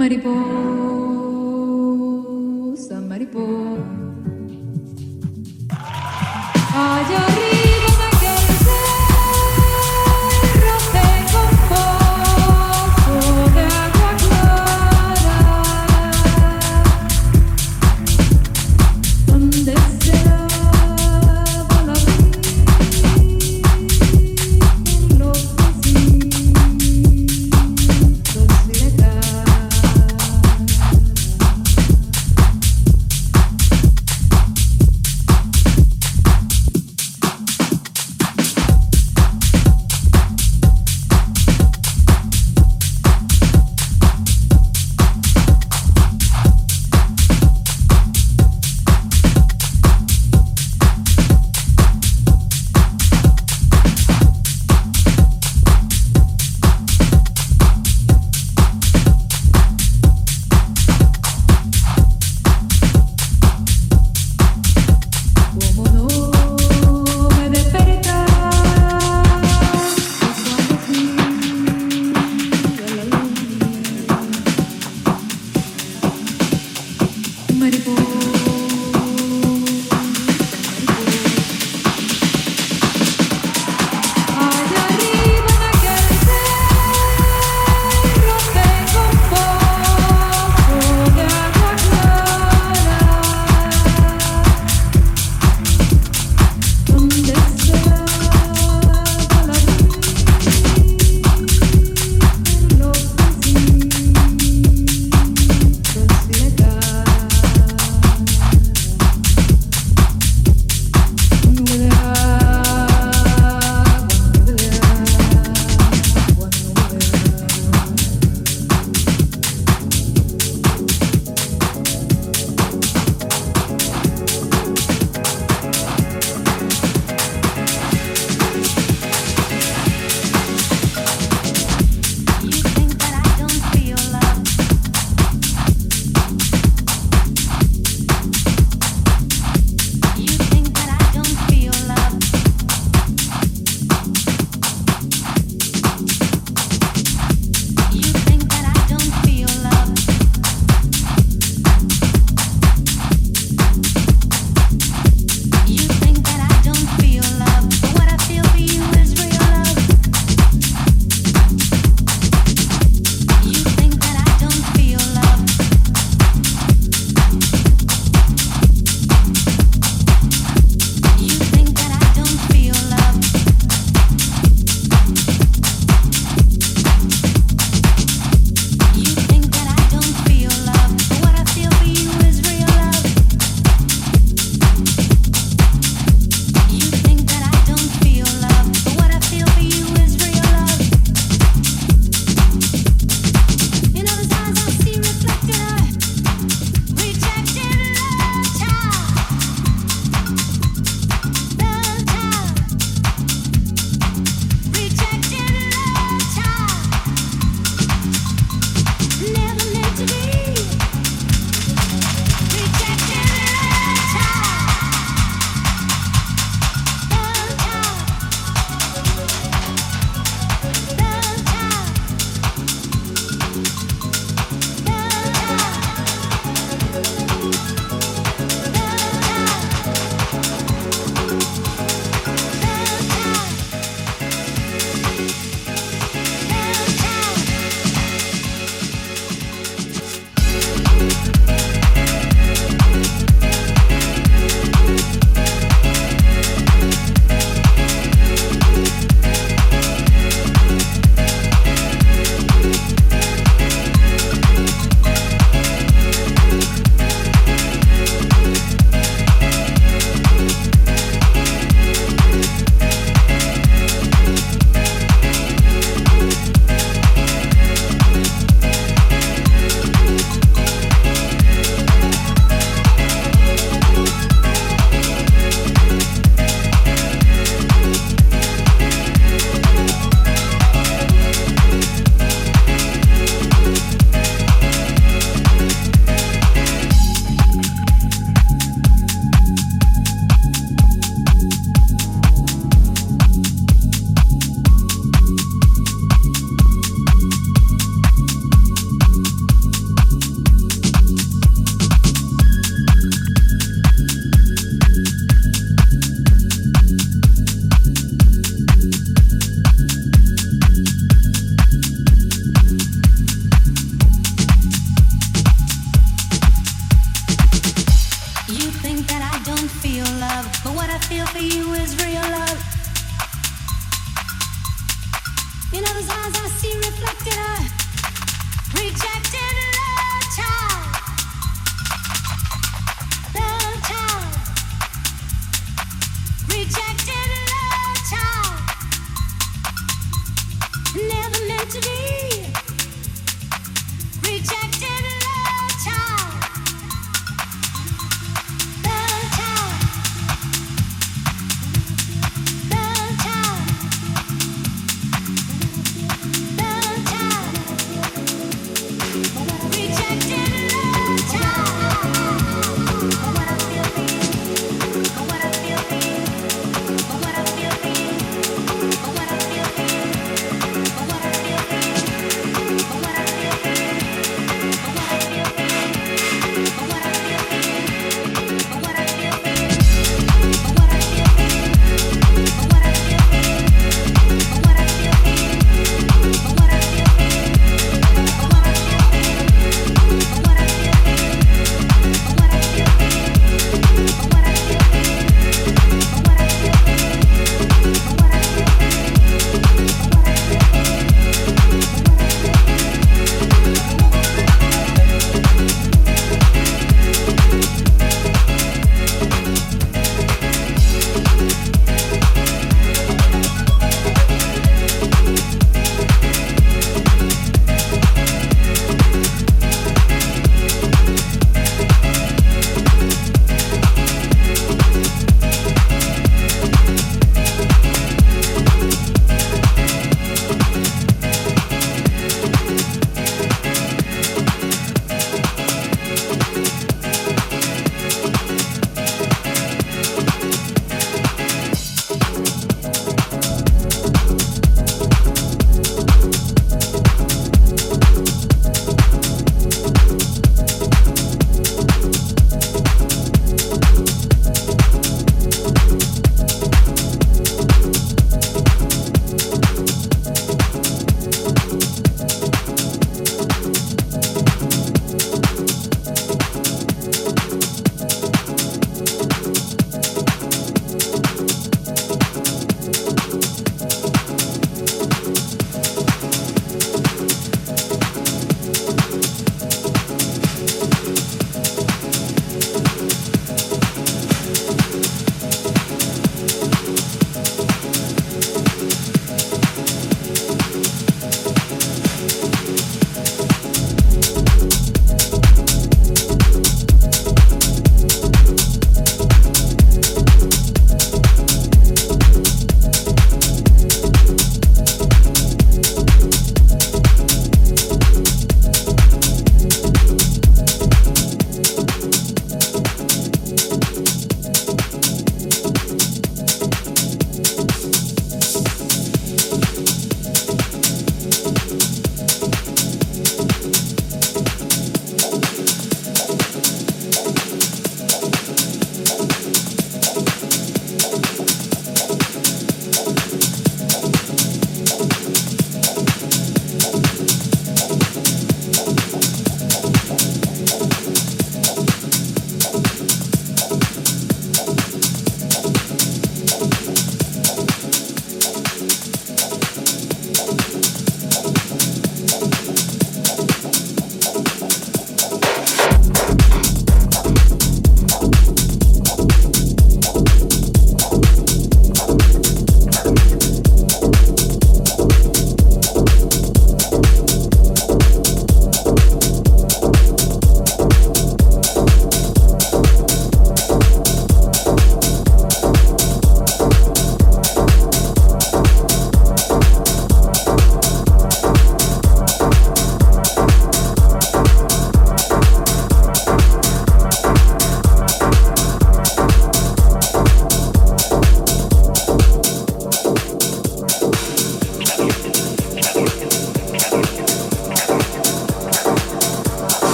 Samaribo, Samaribo.